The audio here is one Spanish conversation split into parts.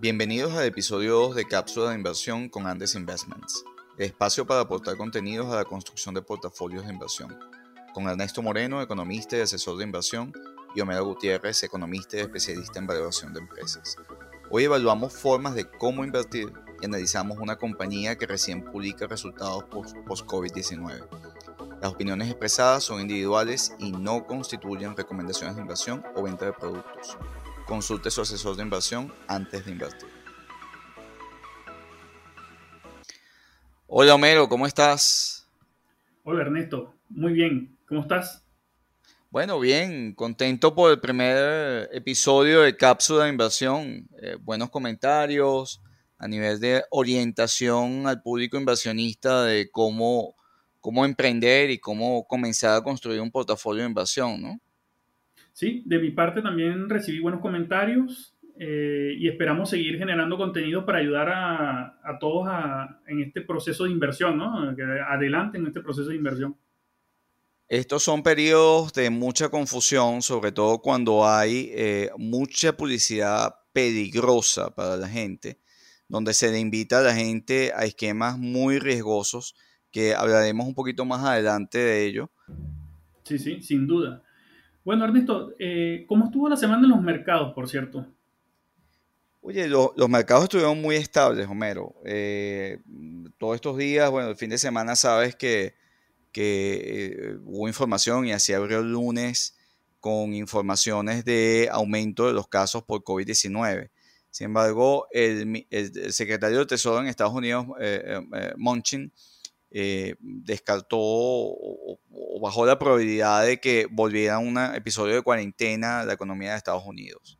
Bienvenidos al episodio 2 de Cápsula de Inversión con Andes Investments, el espacio para aportar contenidos a la construcción de portafolios de inversión, con Ernesto Moreno, economista y asesor de inversión, y Homero Gutiérrez, economista y especialista en valoración de empresas. Hoy evaluamos formas de cómo invertir y analizamos una compañía que recién publica resultados post-COVID-19. Las opiniones expresadas son individuales y no constituyen recomendaciones de inversión o venta de productos. Consulte su asesor de inversión antes de invertir. Hola Homero, ¿cómo estás? Hola Ernesto, muy bien, ¿cómo estás? Bueno, bien, contento por el primer episodio de Cápsula de Inversión. Eh, buenos comentarios a nivel de orientación al público inversionista de cómo, cómo emprender y cómo comenzar a construir un portafolio de inversión, ¿no? Sí, de mi parte también recibí buenos comentarios eh, y esperamos seguir generando contenido para ayudar a, todos en este proceso de inversión, ¿no? Que adelante en este proceso de inversión. Estos son periodos de mucha confusión, sobre todo cuando hay eh, mucha publicidad peligrosa para la gente, donde se le invita a la gente a esquemas muy riesgosos, que hablaremos un poquito más adelante de ello. Sí, sí, sin duda. Bueno, Ernesto, eh, ¿cómo estuvo la semana en los mercados, por cierto? Oye, los mercados estuvieron muy estables, Homero. Eh, todos estos días, bueno, el fin de semana sabes que, eh, hubo información y así abrió el lunes con informaciones de aumento de los casos por COVID-19. Sin embargo, el, secretario de Tesoro en Estados Unidos, Munchin, descartó bajó la probabilidad de que volviera un episodio de cuarentena la economía de Estados Unidos.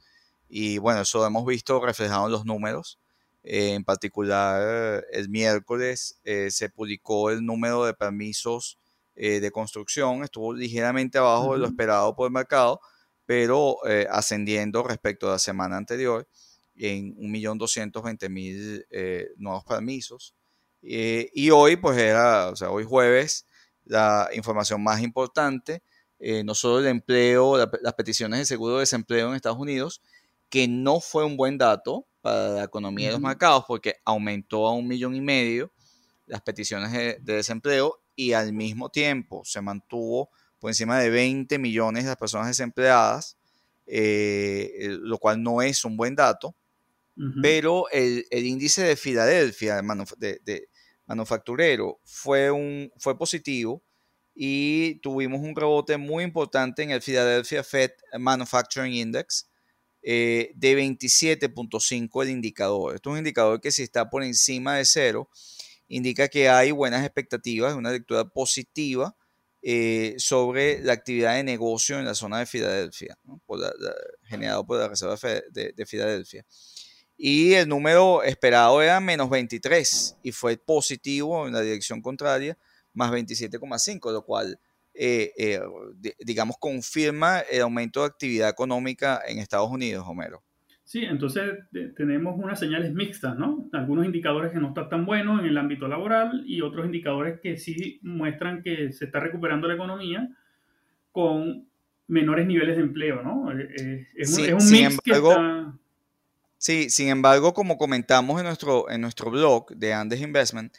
Y bueno, eso lo hemos visto reflejado en los números. Eh, en particular, el miércoles eh, se publicó el número de permisos eh, de construcción. Estuvo ligeramente abajo de lo esperado por el mercado, pero ascendiendo respecto a la semana anterior en 1.220.000 nuevos permisos. y hoy, pues era, o sea, hoy jueves, la información más importante, eh, no solo el empleo, las peticiones de seguro de desempleo en Estados Unidos, que no fue un buen dato para la economía de los mercados porque aumentó a un millón y medio las peticiones de, desempleo y al mismo tiempo se mantuvo por encima de 20 millones de las personas desempleadas, eh, lo cual no es un buen dato, pero el, índice de Filadelfia, de, de, manufacturero fue, un, fue positivo y tuvimos un rebote muy importante en el Philadelphia Fed Manufacturing Index eh, de 27.5 el indicador. Esto es un indicador que si está por encima de cero, indica que hay buenas expectativas, una lectura positiva eh, sobre la actividad de negocio en la zona de Filadelfia, generado por la Reserva de, de Filadelfia. Y el número esperado era menos 23 y fue positivo en la dirección contraria, más 27,5, lo cual, eh, eh, digamos, confirma el aumento de actividad económica en Estados Unidos, Homero. Sí, entonces tenemos unas señales mixtas, ¿no? Algunos indicadores que no están tan buenos en el ámbito laboral y otros indicadores que sí muestran que se está recuperando la economía con menores niveles de empleo, ¿no? Eh, es, un, mix que está Sí, sin embargo, como comentamos en nuestro, en nuestro blog de Andes Investment,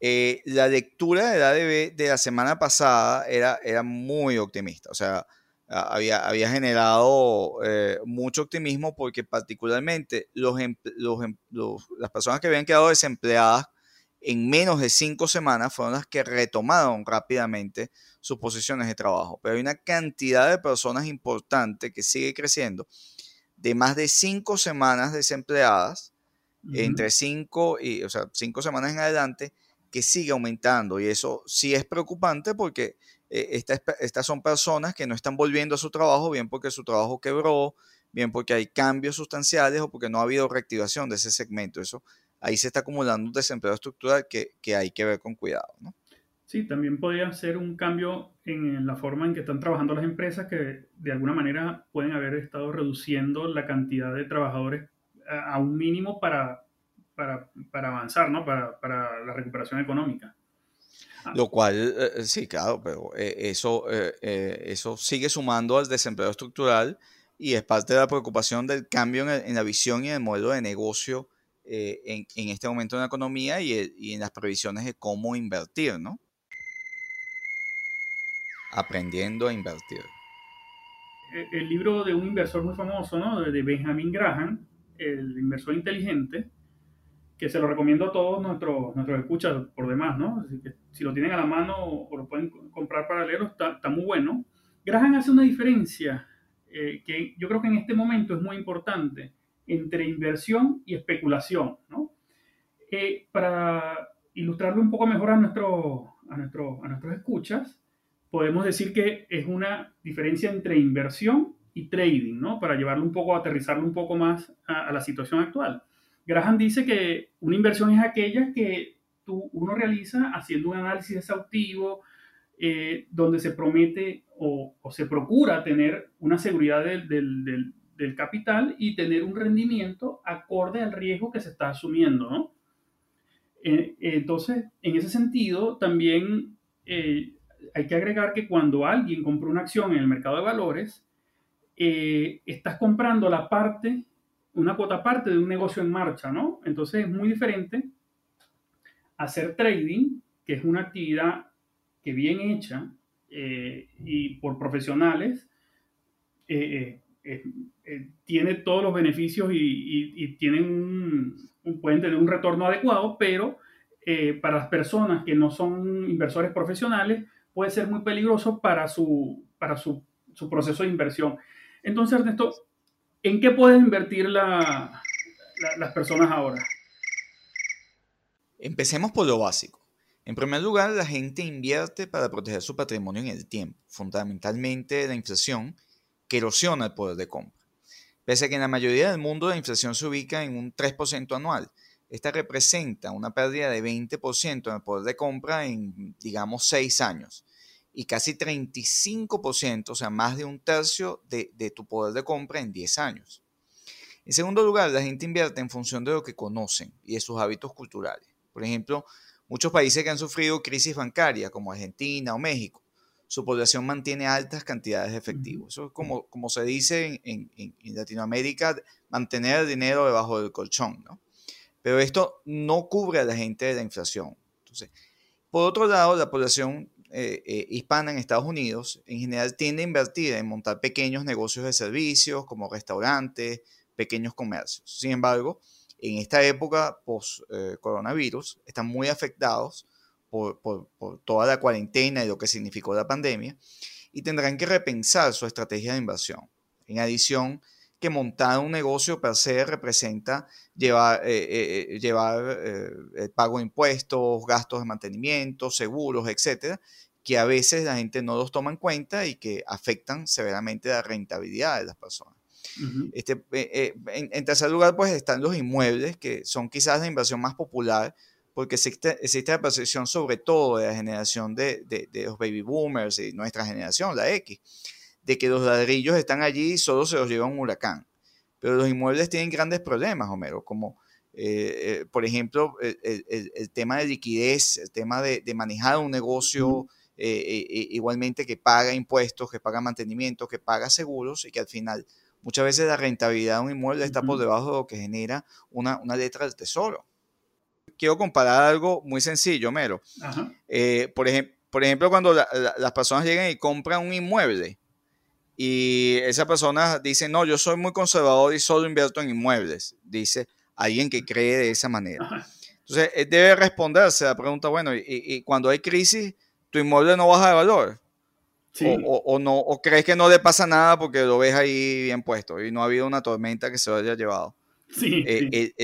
eh, la lectura de la ADB de la semana pasada era, era muy optimista. O sea, había, había generado eh, mucho optimismo porque particularmente los, los, las personas que habían quedado desempleadas en menos de cinco semanas fueron las que retomaron rápidamente sus posiciones de trabajo. Pero hay una cantidad de personas importante que sigue creciendo de más de cinco semanas desempleadas, entre cinco y, o sea, cinco semanas en adelante, que sigue aumentando. Y eso sí es preocupante porque eh, estas son personas que no están volviendo a su trabajo, bien porque su trabajo quebró, bien porque hay cambios sustanciales o porque no ha habido reactivación de ese segmento. Eso ahí se está acumulando un desempleo estructural que, que hay que ver con cuidado. ¿no? Sí, también podría ser un cambio en la forma en que están trabajando las empresas que de alguna manera pueden haber estado reduciendo la cantidad de trabajadores a, un mínimo para, para, avanzar, ¿no? Para, para, la recuperación económica. Ah. Lo cual, eh, eh, sí, claro, pero eh, eso, eso sigue sumando al desempleo estructural y es parte de la preocupación del cambio en, la visión y en el modelo de negocio eh, en, este momento en la economía y, y, en las previsiones de cómo invertir, ¿no? Aprendiendo a invertir. El libro de un inversor muy famoso, ¿no? De Benjamin Graham, el inversor inteligente, que se lo recomiendo a todos nuestros, nuestros escuchas por demás, ¿no? si lo tienen a la mano o lo pueden comprar para leerlo, está, está muy bueno. Graham hace una diferencia eh, que yo creo que en este momento es muy importante entre inversión y especulación, ¿no? Eh, para ilustrarlo un poco mejor a, nuestro, a, nuestro, a nuestros escuchas, podemos decir que es una diferencia entre inversión y trading, ¿no? Para llevarlo un poco, aterrizarlo un poco más a la situación actual. Graham dice que una inversión es aquella que tú, uno realiza haciendo un análisis exhaustivo, eh, donde se promete o, se procura tener una seguridad del, del, capital y tener un rendimiento acorde al riesgo que se está asumiendo, ¿no? Eh, entonces, en ese sentido, también eh, hay que agregar que cuando alguien compra una acción en el mercado de valores, estás comprando la parte una cuota parte de un negocio en marcha, ¿no? Entonces es muy diferente hacer trading, que es una actividad que bien hecha eh, y por profesionales, eh, eh, tiene todos los beneficios y, tienen pueden tener un retorno adecuado, pero para las personas que no son inversores profesionales puede ser muy peligroso para su, para su, su proceso de inversión. Entonces, Ernesto, ¿En qué pueden invertir las personas ahora? Empecemos por lo básico. En primer lugar, la gente invierte para proteger su patrimonio en el tiempo, fundamentalmente la inflación, que erosiona el poder de compra. Pese a que en la mayoría del mundo la inflación se ubica en un 3% anual, esta representa una pérdida de 20% en el poder de compra en, digamos, 6 años y casi 35%, o sea, más de un tercio de, tu poder de compra en 10 años. En segundo lugar, la gente invierte en función de lo que conocen y de sus hábitos culturales. Por ejemplo, muchos países que han sufrido crisis bancaria, como Argentina o México, su población mantiene altas cantidades de efectivo. Eso es como, como se dice en, en, Latinoamérica, mantener el dinero debajo del colchón. ¿no? Pero esto no cubre a la gente de la inflación. Entonces, por otro lado, la población eh, eh, hispana en Estados Unidos en general tiende a invertir en montar pequeños negocios de servicios como restaurantes, pequeños comercios. Sin embargo, en esta época post-coronavirus están muy afectados por, toda la cuarentena y lo que significó la pandemia y tendrán que repensar su estrategia de inversión. En adición, que montar un negocio per se representa llevar, llevar el pago de impuestos, gastos de mantenimiento, seguros, etcétera, que a veces la gente no los toma en cuenta y que afectan severamente la rentabilidad de las personas. este, eh, eh, en, tercer lugar, pues están los inmuebles, que son quizás la inversión más popular, porque existe, existe la percepción sobre todo de la generación de, de, de, los baby boomers y nuestra generación, la X, de que los ladrillos están allí y solo se los lleva un huracán. Pero los inmuebles tienen grandes problemas, Homero, como eh, por ejemplo el, el, el, tema de liquidez, el tema de, de manejar un negocio. Eh, eh, igualmente que paga impuestos, que paga mantenimiento, que paga seguros y que al final muchas veces la rentabilidad de un inmueble está por debajo de lo que genera una, una letra del tesoro. Quiero comparar algo muy sencillo, Mero. Eh, por, por ejemplo, cuando las personas llegan y compran un inmueble y esa persona dice, no, yo soy muy conservador y solo invierto en inmuebles, dice alguien que cree de esa manera. Entonces, debe responderse a la pregunta, bueno, y cuando hay crisis, tu inmueble no baja de valor. O, no, o crees que no le pasa nada porque lo ves ahí bien puesto y no ha habido una tormenta que se lo haya llevado. Sí, eh,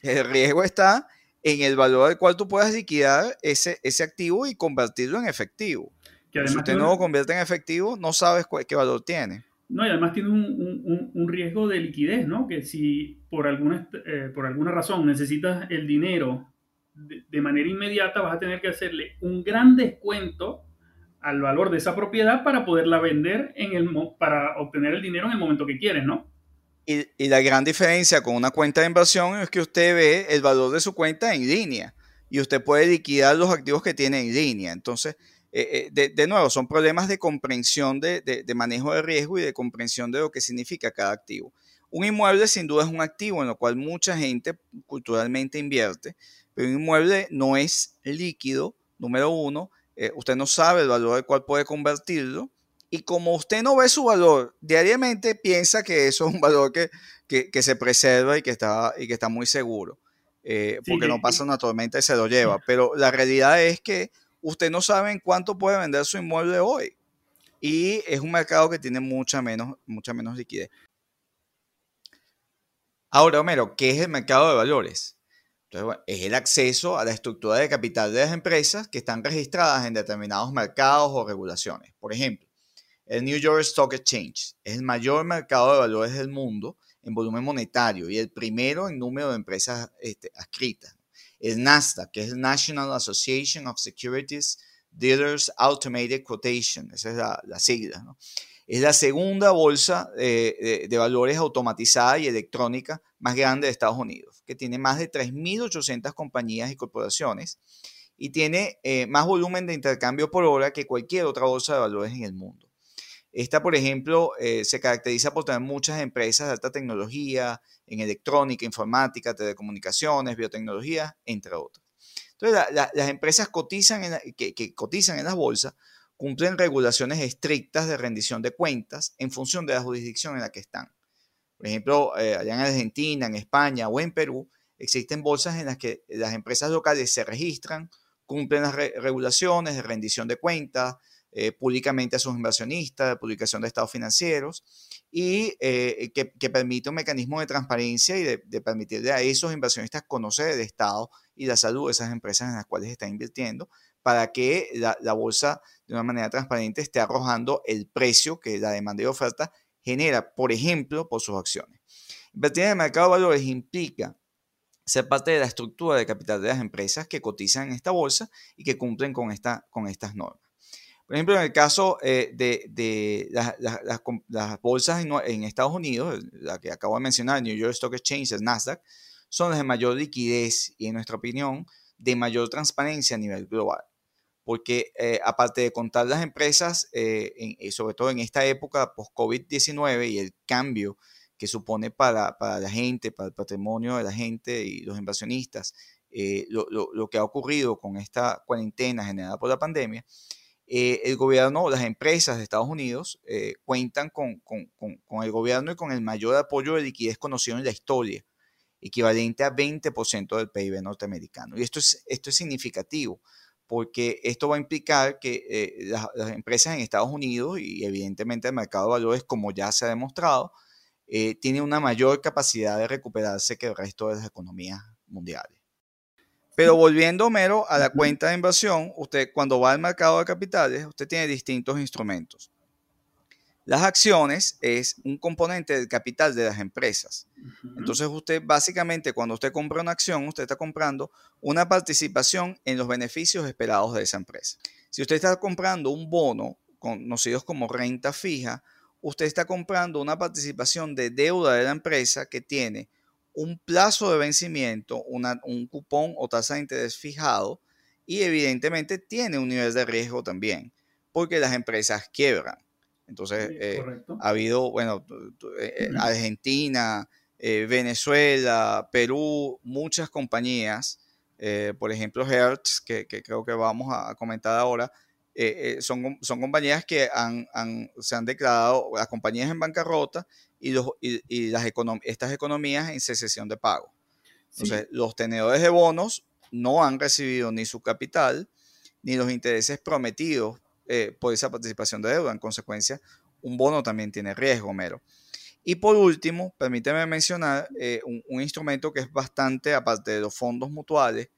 El, riesgo está en el valor al cual tú puedas liquidar ese, ese activo y convertirlo en efectivo. Si usted no lo convierte en efectivo, no sabes qué valor tiene. No, y además tiene un, un, riesgo de liquidez, ¿no? Que si por alguna, eh, por alguna razón necesitas el dinero de, manera inmediata vas a tener que hacerle un gran descuento al valor de esa propiedad para poderla vender en el, para obtener el dinero en el momento que quieres, ¿no? Y, y, la gran diferencia con una cuenta de inversión es que usted ve el valor de su cuenta en línea y usted puede liquidar los activos que tiene en línea. Entonces, eh, eh, de, nuevo, son problemas de comprensión de, de, manejo de riesgo y de comprensión de lo que significa cada activo. Un inmueble sin duda es un activo en lo cual mucha gente culturalmente invierte, pero un inmueble no es líquido, número uno, eh, usted no sabe el valor al cual puede convertirlo, y como usted no ve su valor diariamente, piensa que eso es un valor que, que, se preserva y que está, y que está muy seguro, porque no pasa una tormenta y se lo lleva, pero la realidad es que usted no sabe en cuánto puede vender su inmueble hoy. Y es un mercado que tiene mucha menos, mucha menos liquidez. Ahora, Homero, ¿qué es el mercado de valores? es el acceso a la estructura de capital de las empresas que están registradas en determinados mercados o regulaciones. Por ejemplo, el New York Stock Exchange es el mayor mercado de valores del mundo en volumen monetario y el primero en número de empresas este, adscritas el NASDAQ, que es National Association of Securities Dealers Automated Quotation, esa es la, sigla, Es la segunda bolsa de, valores automatizada y electrónica más grande de Estados Unidos, que tiene más de 3.800 compañías y corporaciones y tiene eh, más volumen de intercambio por hora que cualquier otra bolsa de valores en el mundo. Esta, por ejemplo, eh, se caracteriza por tener muchas empresas de alta tecnología, en electrónica, informática, telecomunicaciones, biotecnología, entre otras. Entonces, las empresas cotizan que, cotizan en las bolsas cumplen regulaciones estrictas de rendición de cuentas en función de la jurisdicción en la que están. Por ejemplo, eh, allá en Argentina, en España o en Perú, existen bolsas en las que las empresas locales se registran, cumplen las regulaciones de rendición de cuentas, eh, públicamente a sus inversionistas, de publicación de estados financieros y eh, que, permite un mecanismo de transparencia y de, de, permitirle a esos inversionistas conocer el estado y la salud de esas empresas en las cuales están invirtiendo para que la, la bolsa de una manera transparente esté arrojando el precio que la demanda y oferta genera, por ejemplo, por sus acciones. Invertir en el mercado de valores implica ser parte de la estructura de capital de las empresas que cotizan en esta bolsa y que cumplen con, esta, con estas normas. Por ejemplo, en el caso eh, de, las, bolsas en, Estados Unidos, la que acabo de mencionar, New York Stock Exchange, el Nasdaq, son las de mayor liquidez y, en nuestra opinión, de mayor transparencia a nivel global. Porque eh, aparte de contar las empresas, eh, sobre todo en esta época post-COVID-19 y el cambio que supone para, la gente, para el patrimonio de la gente y los inversionistas, lo, lo, que ha ocurrido con esta cuarentena generada por la pandemia, eh, el gobierno, las empresas de Estados Unidos eh, cuentan con, el gobierno y con el mayor apoyo de liquidez conocido en la historia, equivalente a 20% del PIB norteamericano. Y esto es, esto es significativo, porque esto va a implicar que eh, las, empresas en Estados Unidos y evidentemente el mercado de valores, como ya se ha demostrado, tiene una mayor capacidad de recuperarse que el resto de las economías mundiales. Pero volviendo mero a la cuenta de inversión, usted cuando va al mercado de capitales, usted tiene distintos instrumentos. Las acciones es un componente del capital de las empresas. Entonces usted básicamente cuando usted compra una acción, usted está comprando una participación en los beneficios esperados de esa empresa. Si usted está comprando un bono, conocidos como renta fija, usted está comprando una participación de deuda de la empresa que tiene un plazo de vencimiento, un cupón o tasa de interés fijado y evidentemente tiene un nivel de riesgo también, porque las empresas quiebran. Entonces, eh, ha habido, bueno, eh, eh, Argentina, Venezuela, Perú, muchas compañías, por ejemplo, Hertz, que, creo que vamos a comentar ahora, son, son compañías que han, se han declarado, las compañías en bancarrota y, los, y, las estas economías en secesión de pago. Entonces, los tenedores de bonos no han recibido ni su capital ni los intereses prometidos eh, por esa participación de deuda. En consecuencia, un bono también tiene riesgo, mero. Y por último, permíteme mencionar eh, un, instrumento que es bastante, aparte de los fondos mutuales,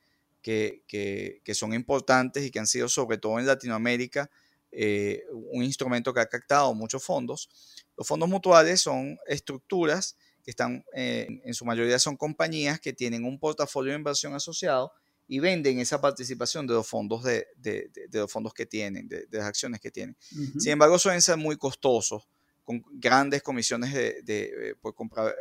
que, que, que, son importantes y que han sido, sobre todo en Latinoamérica, eh, un instrumento que ha captado muchos fondos. Los fondos mutuales son estructuras que están, eh, en su mayoría son compañías que tienen un portafolio de inversión asociado y venden esa participación de los fondos, de, de, los fondos que tienen, de, las acciones que tienen. Sin embargo, suelen ser muy costosos, con grandes comisiones de, eh, por, compra,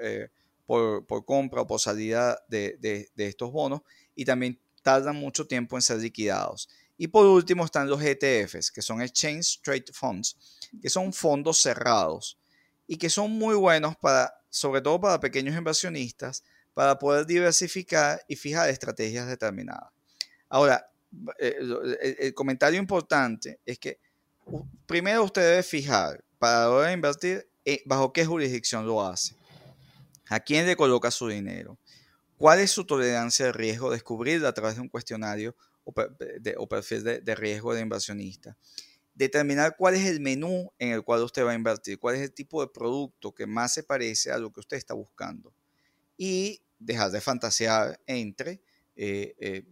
por, por, compra o por salida de, estos bonos y también tardan mucho tiempo en ser liquidados Y por último están los ETFs, que son Exchange Trade Funds, que son fondos cerrados y que son muy buenos para, sobre todo para pequeños inversionistas, para poder diversificar y fijar estrategias determinadas. Ahora, eh, el, comentario importante es que primero usted debe fijar para hora de invertir eh, bajo qué jurisdicción lo hace, a quién le coloca su dinero, cuál es su tolerancia de riesgo, descubrirla a través de un cuestionario o, perfil de, riesgo de inversionista determinar cuál es el menú en el cual usted va a invertir, cuál es el tipo de producto que más se parece a lo que usted está buscando. Y dejar de fantasear entre eh, eh,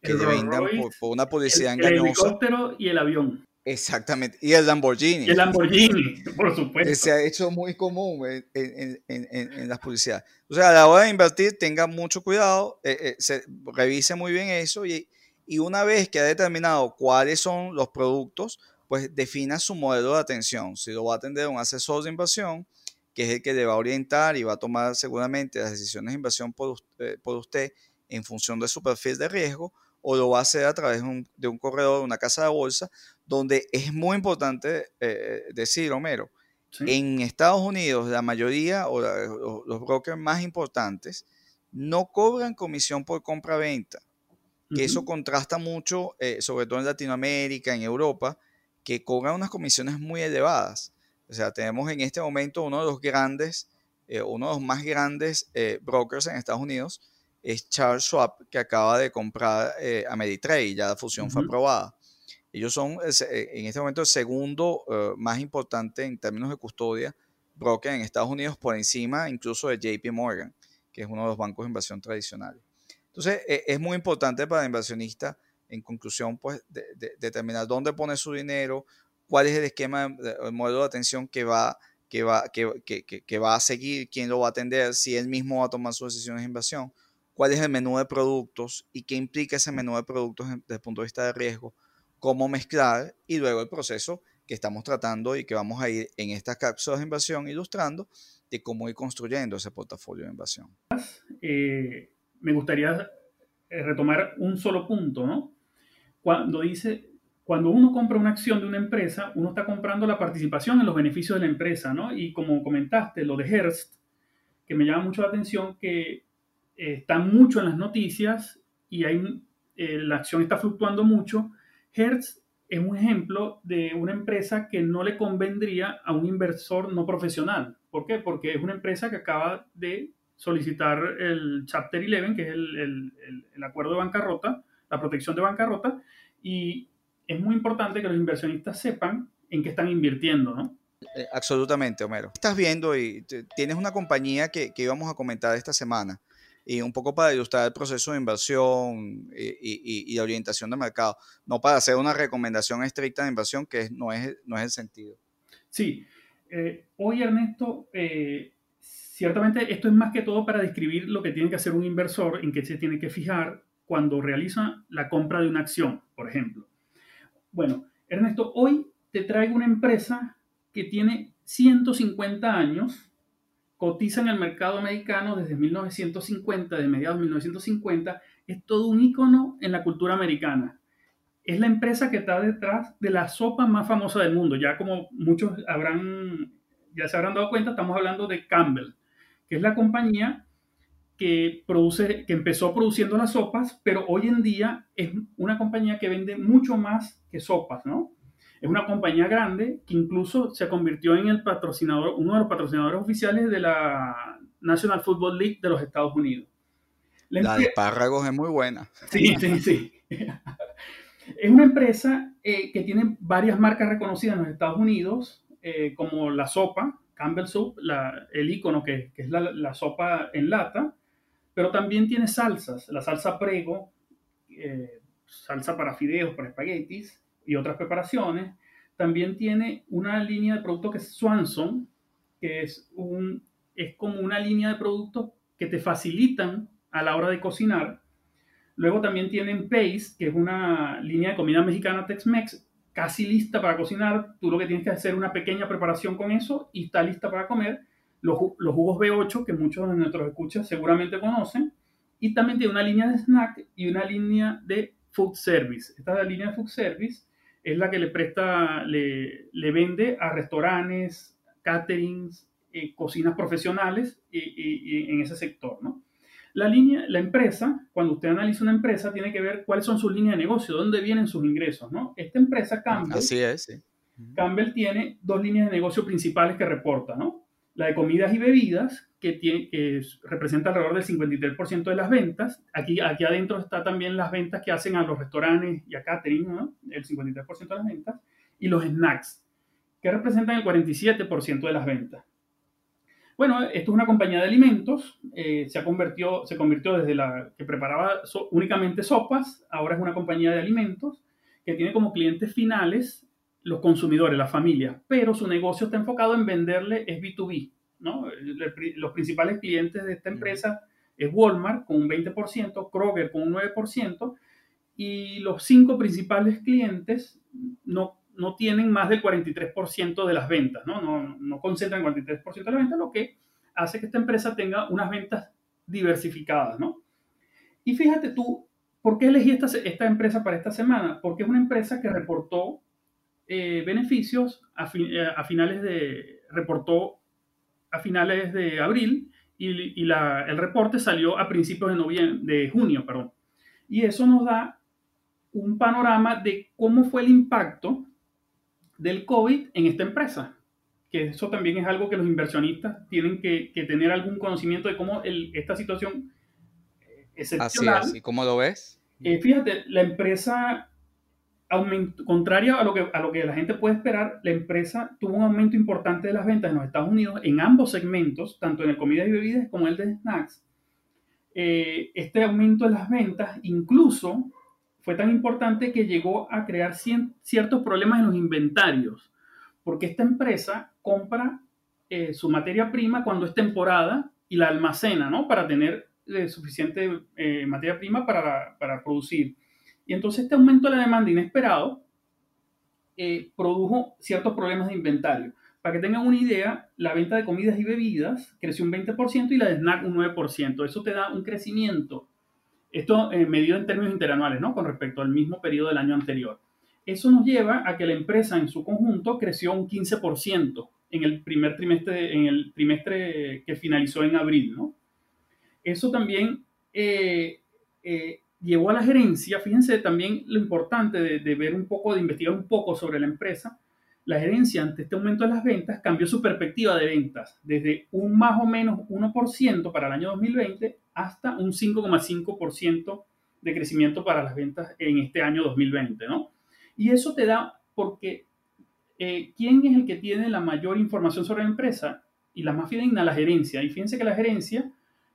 que le vendan por, una publicidad engañosa. El helicóptero y el avión. Exactamente. Y el Lamborghini. Y el Lamborghini, por supuesto. Que se ha hecho muy común en, en, las publicidades. O sea, a la hora de invertir, tenga mucho cuidado, eh, se, revise muy bien eso y, y una vez que ha determinado cuáles son los productos, pues defina su modelo de atención. Si lo va a atender un asesor de inversión, que es el que le va a orientar y va a tomar seguramente las decisiones de inversión por, eh, usted en función de su perfil de riesgo, o lo va a hacer a través de un, corredor, de una casa de bolsa, donde es muy importante eh, decir, Homero, en Estados Unidos la mayoría o los brokers más importantes no cobran comisión por compra-venta, que eso contrasta mucho, eh, sobre todo en Latinoamérica, en Europa, que cobran unas comisiones muy elevadas. O sea, tenemos en este momento uno de los grandes, eh, uno de los más grandes eh, brokers en Estados Unidos, es Charles Schwab, que acaba de comprar eh, a Meditrade, ya la fusión fue aprobada. Ellos son en este momento el segundo más importante en términos de custodia broker en Estados Unidos, por encima incluso de JP Morgan, que es uno de los bancos de inversión tradicionales. Entonces, es muy importante para el inversionista en conclusión, pues determinar dónde pone su dinero, cuál es el esquema, el modelo de atención que va, que, va, que, que, que, va a seguir, quién lo va a atender, si él mismo va a tomar sus decisiones de inversión, cuál es el menú de productos y qué implica ese menú de productos desde el punto de vista de riesgo, cómo mezclar y luego el proceso que estamos tratando y que vamos a ir en estas cápsulas de inversión ilustrando de cómo ir construyendo ese portafolio de inversión. Eh, me gustaría eh, retomar un solo punto, ¿no? cuando dice, cuando uno compra una acción de una empresa, uno está comprando la participación en los beneficios de la empresa, ¿no? Y como comentaste, lo de Hearst, que me llama mucho la atención, que eh, está mucho en las noticias y hay, eh, la acción está fluctuando mucho. Hertz es un ejemplo de una empresa que no le convendría a un inversor no profesional. ¿Por qué? Porque es una empresa que acaba de solicitar el Chapter 11, que es el, el, acuerdo de bancarrota, la protección de bancarrota, y es muy importante que los inversionistas sepan en qué están invirtiendo, ¿no? Eh, absolutamente, Homero. Estás viendo y tienes una compañía que, que, íbamos a comentar esta semana y un poco para ilustrar el proceso de inversión y, y, orientación de mercado, no para hacer una recomendación estricta de inversión que no, es, no es el sentido. Sí, eh, hoy Ernesto, eh, ciertamente esto es más que todo para describir lo que tiene que hacer un inversor, en qué se tiene que fijar cuando realiza la compra de una acción, por ejemplo. Bueno, Ernesto, hoy te traigo una empresa que tiene 150 años, cotiza en el mercado americano desde 1950, de mediados de 1950, es todo un icono en la cultura americana. Es la empresa que está detrás de la sopa más famosa del mundo. Ya como muchos habrán, ya se habrán dado cuenta, estamos hablando de Campbell, que es la compañía que, produce, que empezó produciendo las sopas, pero hoy en día es una compañía que vende mucho más que sopas, ¿no? Es una compañía grande que incluso se convirtió en el patrocinador, uno de los patrocinadores oficiales de la National Football League de los Estados Unidos. La, de espárragos es muy buena. Sí, sí, sí. es una empresa eh, que tiene varias marcas reconocidas en los Estados Unidos, eh, como la sopa, Campbell Soup, el icono que, que es la, la, sopa en lata, pero también tiene salsas, la salsa prego, eh, salsa para fideos, para espaguetis y otras preparaciones. También tiene una línea de productos que es Swanson, que es, un, es como una línea de productos que te facilitan a la hora de cocinar. Luego también tienen Pace, que es una línea de comida mexicana Tex-Mex, casi lista para cocinar. Tú lo que tienes que hacer es una pequeña preparación con eso y está lista para comer los, jugos B8, que muchos de nuestros escuchas seguramente conocen, y también tiene una línea de snack y una línea de Food Service. Esta línea de Food Service es la que le presta, le, le vende a restaurantes, caterings, eh, cocinas profesionales y, en ese sector, ¿no? La línea, la empresa, cuando usted analiza una empresa, tiene que ver cuáles son sus líneas de negocio, dónde vienen sus ingresos, ¿no? Esta empresa Campbell, Así es, Campbell tiene dos líneas de negocio principales que reporta, ¿no? La de comidas y bebidas, que, representa alrededor del 53% de las ventas. Aquí, aquí adentro está también las ventas que hacen a los restaurantes y a catering. El 53% de las ventas. Y los snacks, que representan el 47% de las ventas. Bueno, esto es una compañía de alimentos, eh, se, ha convertido, se convirtió desde la que preparaba únicamente sopas, ahora es una compañía de alimentos que tiene como clientes finales los consumidores, las familias, pero su negocio está enfocado en venderle es B2B, ¿no? Los principales clientes de esta empresa es Walmart con un 20%, Kroger con un 9%, y los cinco principales clientes no no tienen más del 43% de las ventas, ¿no? No, no concentran el 43% de las ventas, lo que hace que esta empresa tenga unas ventas diversificadas, ¿no? Y fíjate tú, ¿por qué elegí esta, esta empresa para esta semana? Porque es una empresa que reportó eh, beneficios a, eh, a, finales de, reportó a finales de abril y, y la, el reporte salió a principios de, noviembre, de junio, perdón. Y eso nos da un panorama de cómo fue el impacto del COVID en esta empresa. Que eso también es algo que los inversionistas tienen que, tener algún conocimiento de cómo esta situación excepcional. Así ¿y cómo lo ves? Eh, fíjate, la empresa, aumento, contraria a lo, que, a lo que la gente puede esperar, la empresa tuvo un aumento importante de las ventas en los Estados Unidos en ambos segmentos, tanto en el comida y bebidas como el de snacks. Eh, este aumento de las ventas incluso fue tan importante que llegó a crear ciertos problemas en los inventarios, porque esta empresa compra eh, su materia prima cuando es temporada y la almacena, ¿no? Para tener eh, suficiente materia prima para, para, producir. Y entonces este aumento de la demanda inesperado produjo ciertos problemas de inventario. Para que tengan una idea, la venta de comidas y bebidas creció un 20% y la de snack un 9%. Eso te da un crecimiento esto eh, medido en términos interanuales, ¿no? Con respecto al mismo periodo del año anterior. Eso nos lleva a que la empresa en su conjunto creció un 15% en el primer trimestre, en el trimestre que finalizó en abril, ¿no? Eso también eh, eh, llevó a la gerencia, fíjense también lo importante de, de, ver un poco, de investigar un poco sobre la empresa, la gerencia ante este aumento de las ventas cambió su perspectiva de ventas desde un más o menos 1% para el año 2020 hasta un 5,5% de crecimiento para las ventas en este año 2020, ¿no? Y eso te da porque eh, ¿quién es el que tiene la mayor información sobre la empresa? Y la más fidedigna, la gerencia. Y fíjense que la gerencia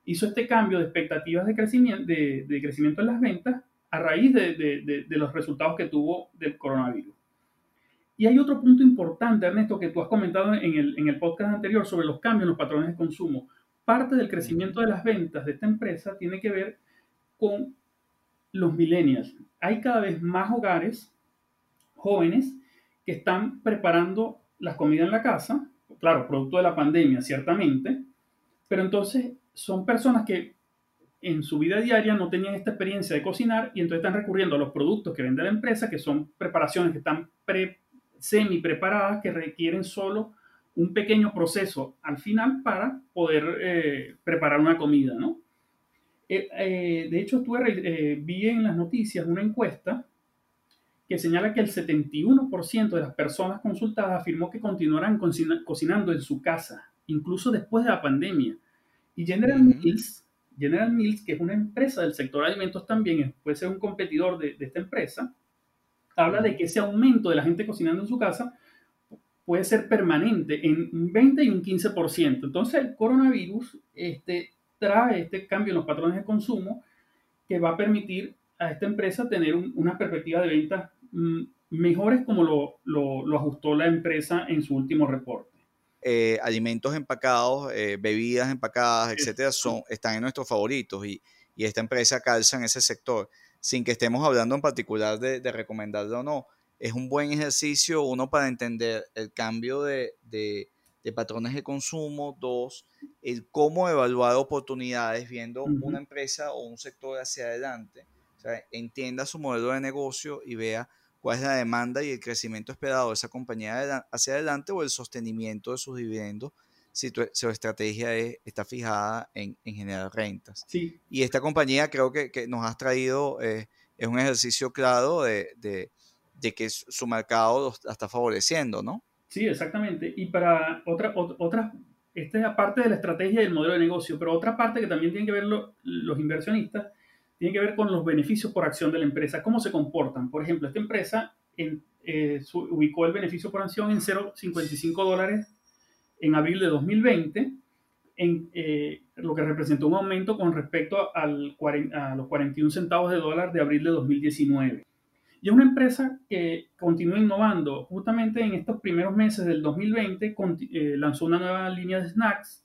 hizo este cambio de expectativas de crecimiento, de, crecimiento en las ventas a raíz de, los resultados que tuvo del coronavirus. Y hay otro punto importante, Ernesto, que tú has comentado en el, en el podcast anterior sobre los cambios en los patrones de consumo parte del crecimiento de las ventas de esta empresa tiene que ver con los millennials. Hay cada vez más hogares jóvenes que están preparando las comidas en la casa, claro, producto de la pandemia, ciertamente, pero entonces son personas que en su vida diaria no tenían esta experiencia de cocinar y entonces están recurriendo a los productos que vende la empresa, que son preparaciones que están semi preparadas, que requieren solo un pequeño proceso al final para poder eh, preparar una comida, ¿no? Eh, eh, de hecho, estuve, vi en las noticias una encuesta que señala que el 71% de las personas consultadas afirmó que continuarán cocinando en su casa, incluso después de la pandemia. Y General Mills, General Mills, que es una empresa del sector de alimentos también, puede ser un competidor de, de esta empresa, habla de que ese aumento de la gente cocinando en su casa puede ser permanente en un 20 y un 15%. Entonces el coronavirus este, trae este cambio en los patrones de consumo que va a permitir a esta empresa tener una perspectiva de ventas mm, mejores como lo, lo, ajustó la empresa en su último reporte. Eh, alimentos empacados, eh, bebidas empacadas, etcétera, son, están en nuestros favoritos y, y, esta empresa calza en ese sector, sin que estemos hablando en particular de, de recomendarlo o no es un buen ejercicio, uno, para entender el cambio de, patrones de consumo, dos, el cómo evaluar oportunidades viendo una empresa o un sector hacia adelante. entienda su modelo de negocio y vea cuál es la demanda y el crecimiento esperado de esa compañía hacia adelante o el sostenimiento de sus dividendos si su estrategia está fijada en, generar rentas. Sí. Y esta compañía creo que, nos has traído, eh, es un ejercicio claro de, que su mercado la está favoreciendo, ¿no? Sí, exactamente. Y para otra, otra, esta es aparte de la estrategia y el modelo de negocio, pero otra parte que también tienen que ver los inversionistas, tiene que ver con los beneficios por acción de la empresa, cómo se comportan. Por ejemplo, esta empresa eh, ubicó el beneficio por acción en 0,55 dólares en abril de 2020, en, eh, lo que representó un aumento con respecto al, a los 41 centavos de dólar de abril de 2019. Y es una empresa que continúa innovando. Justamente en estos primeros meses del 2020 eh, lanzó una nueva línea de snacks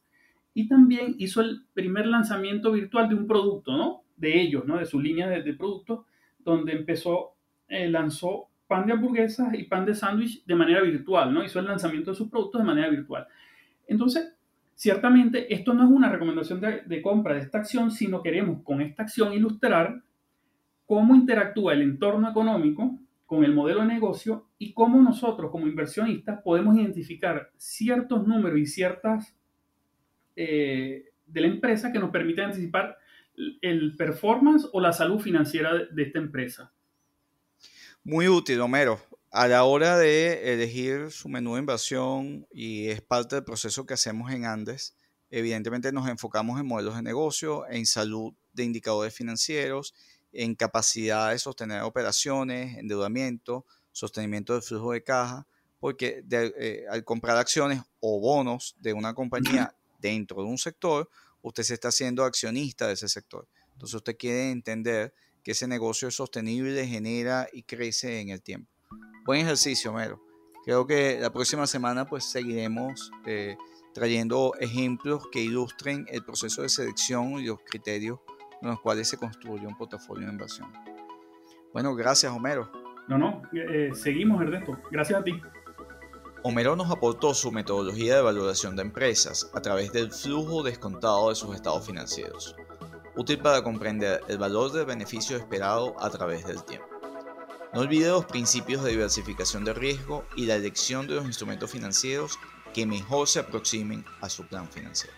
y también hizo el primer lanzamiento virtual de un producto, ¿no? De ellos, ¿no? De su línea de, productos, donde empezó, eh, lanzó pan de hamburguesas y pan de sándwich de manera virtual, ¿no? Hizo el lanzamiento de sus productos de manera virtual. Entonces, ciertamente esto no es una recomendación de, compra de esta acción, sino queremos con esta acción ilustrar cómo interactúa el entorno económico con el modelo de negocio y cómo nosotros como inversionistas podemos identificar ciertos números y ciertas eh, de la empresa que nos permiten anticipar el performance o la salud financiera de esta empresa. Muy útil, Homero a la hora de elegir su menú de inversión y es parte del proceso que hacemos en Andes, evidentemente nos enfocamos en modelos de negocio, en salud de indicadores financieros, en capacidad de sostener operaciones, endeudamiento, sostenimiento del flujo de caja, porque eh, al comprar acciones o bonos de una compañía dentro de un sector, usted se está haciendo accionista de ese sector. Entonces usted quiere entender que ese negocio es sostenible, genera y crece en el tiempo. Buen ejercicio, Mero. Creo que la próxima semana pues seguiremos eh, trayendo ejemplos que ilustren el proceso de selección y los criterios con los cuales se construye un portafolio de inversión. Bueno, gracias, Homero. No, no, eh, seguimos, Ernesto. Gracias a ti. Homero nos aportó su metodología de valoración de empresas a través del flujo descontado de sus estados financieros, útil para comprender el valor del beneficio esperado a través del tiempo. No olvide los principios de diversificación de riesgo y la elección de los instrumentos financieros que mejor se aproximen a su plan financiero.